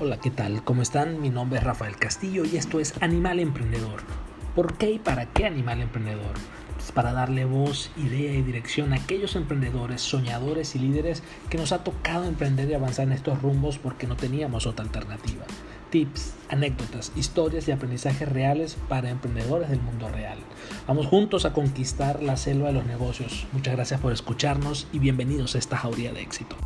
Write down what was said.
Hola, ¿qué tal? ¿Cómo están? Mi nombre es Rafael Castillo y esto es Animal Emprendedor. ¿Por qué y para qué Animal Emprendedor? Pues para darle voz, idea y dirección a aquellos emprendedores, soñadores y líderes que nos ha tocado emprender y avanzar en estos rumbos porque no teníamos otra alternativa. Tips, anécdotas, historias y aprendizajes reales para emprendedores del mundo real. Vamos juntos a conquistar la selva de los negocios. Muchas gracias por escucharnos y bienvenidos a esta jauría de éxito.